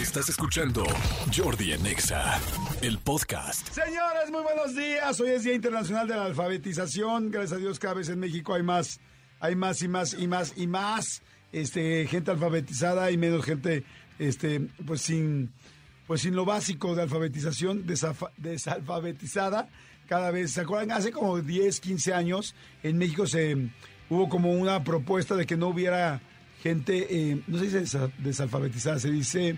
Estás escuchando Jordi Anexa, el podcast. Señores, muy buenos días. Hoy es Día Internacional de la Alfabetización. Gracias a Dios, cada vez en México hay más, hay más y más y más y más este, gente alfabetizada y menos gente este, pues sin, pues sin lo básico de alfabetización, desalfabetizada. Cada vez, ¿se acuerdan? Hace como 10, 15 años en México se hubo como una propuesta de que no hubiera gente, eh, no se dice desa- desalfabetizada, se dice,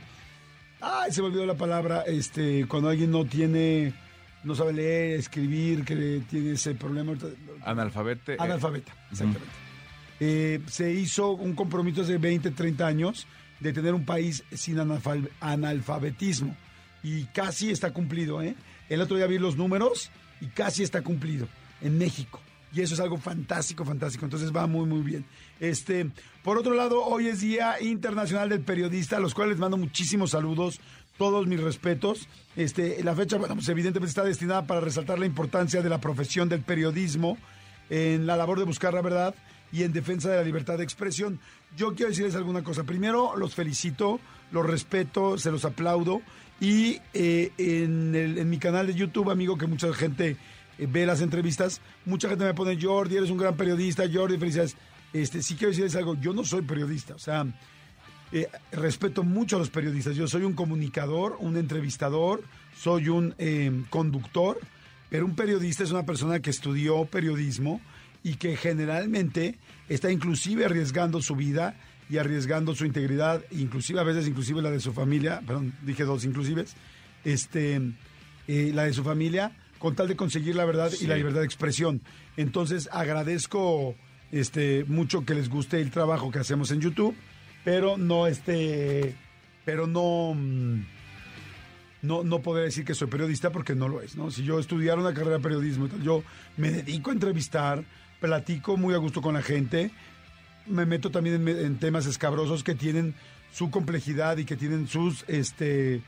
ay, se me olvidó la palabra, este, cuando alguien no tiene, no sabe leer, escribir, que tiene ese problema. Analfabete. eh, Analfabeta, exactamente. Eh, se hizo un compromiso hace 20, 30 años de tener un país sin analfabetismo. Y casi está cumplido, ¿eh? El otro día vi los números y casi está cumplido en México. Y eso es algo fantástico, fantástico. Entonces va muy, muy bien. Este, por otro lado, hoy es Día Internacional del Periodista, a los cuales les mando muchísimos saludos, todos mis respetos. Este, la fecha, bueno, pues evidentemente está destinada para resaltar la importancia de la profesión del periodismo en la labor de buscar la verdad y en defensa de la libertad de expresión. Yo quiero decirles alguna cosa. Primero, los felicito, los respeto, se los aplaudo. Y eh, en, mi canal de YouTube, amigo, que mucha gente eh, ve las entrevistas, mucha gente me pone, Jordi, eres un gran periodista, Jordi, felicidades. Este, sí quiero decirles algo, yo no soy periodista, o sea, eh, respeto mucho a los periodistas. Yo soy un comunicador, un entrevistador, soy un eh, conductor, pero un periodista es una persona que estudió periodismo y que generalmente está inclusive arriesgando su vida y arriesgando su integridad, inclusive a veces inclusive la de su familia, perdón, dije dos inclusives, este, eh, la de su familia, con tal de conseguir la verdad y la libertad de expresión. Entonces agradezco este, mucho que les guste el trabajo que hacemos en YouTube pero no este pero no mm, no no poder decir que soy periodista porque no lo es no si yo estudiara una carrera de periodismo y tal, yo me dedico a entrevistar platico muy a gusto con la gente me meto también en, en temas escabrosos que tienen su complejidad y que tienen sus este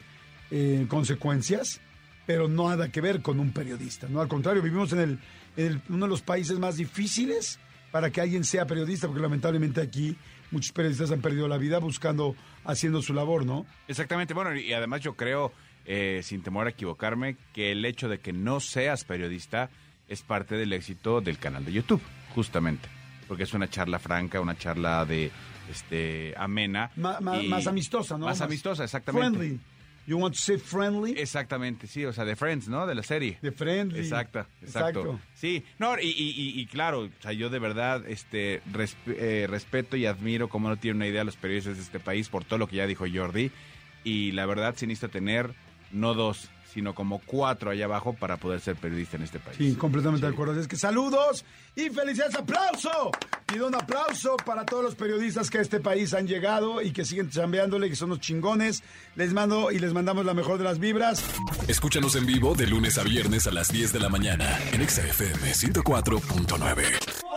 eh, consecuencias pero no nada que ver con un periodista no al contrario vivimos en el, en el- uno de los países más difíciles para que alguien sea periodista porque lamentablemente aquí muchos periodistas han perdido la vida buscando haciendo su labor no Exactamente. Bueno, y además yo creo, eh, sin temor a equivocarme, que el hecho de que no seas periodista es parte del éxito del canal de YouTube, justamente. Porque es una charla franca, una charla de este amena. Ma- ma- y- más amistosa no Más amistosa, exactamente. friendly you want to say friendly Exactamente, sí, o sea, de Friends, ¿no? De la serie. de friendly Exacto, exacto. Exacto. Sí, no, y, y- claro, o sea, yo de verdad este, resp- eh, respeto y admiro, como no tiene una idea, los periodistas de este país por todo lo que ya dijo Jordi. Y la verdad, se necesita tener no dos, sino como cuatro allá abajo para poder ser periodista en este país. Sí, completamente de acuerdo. Es que saludos y felicidades, aplauso. Pido un aplauso para todos los periodistas que a este país han llegado y que siguen chambeándole, que son los chingones. Les mando y les mandamos la mejor de las vibras. Escúchanos en vivo de lunes a viernes a las 10 de la mañana en Exa FM 104.9.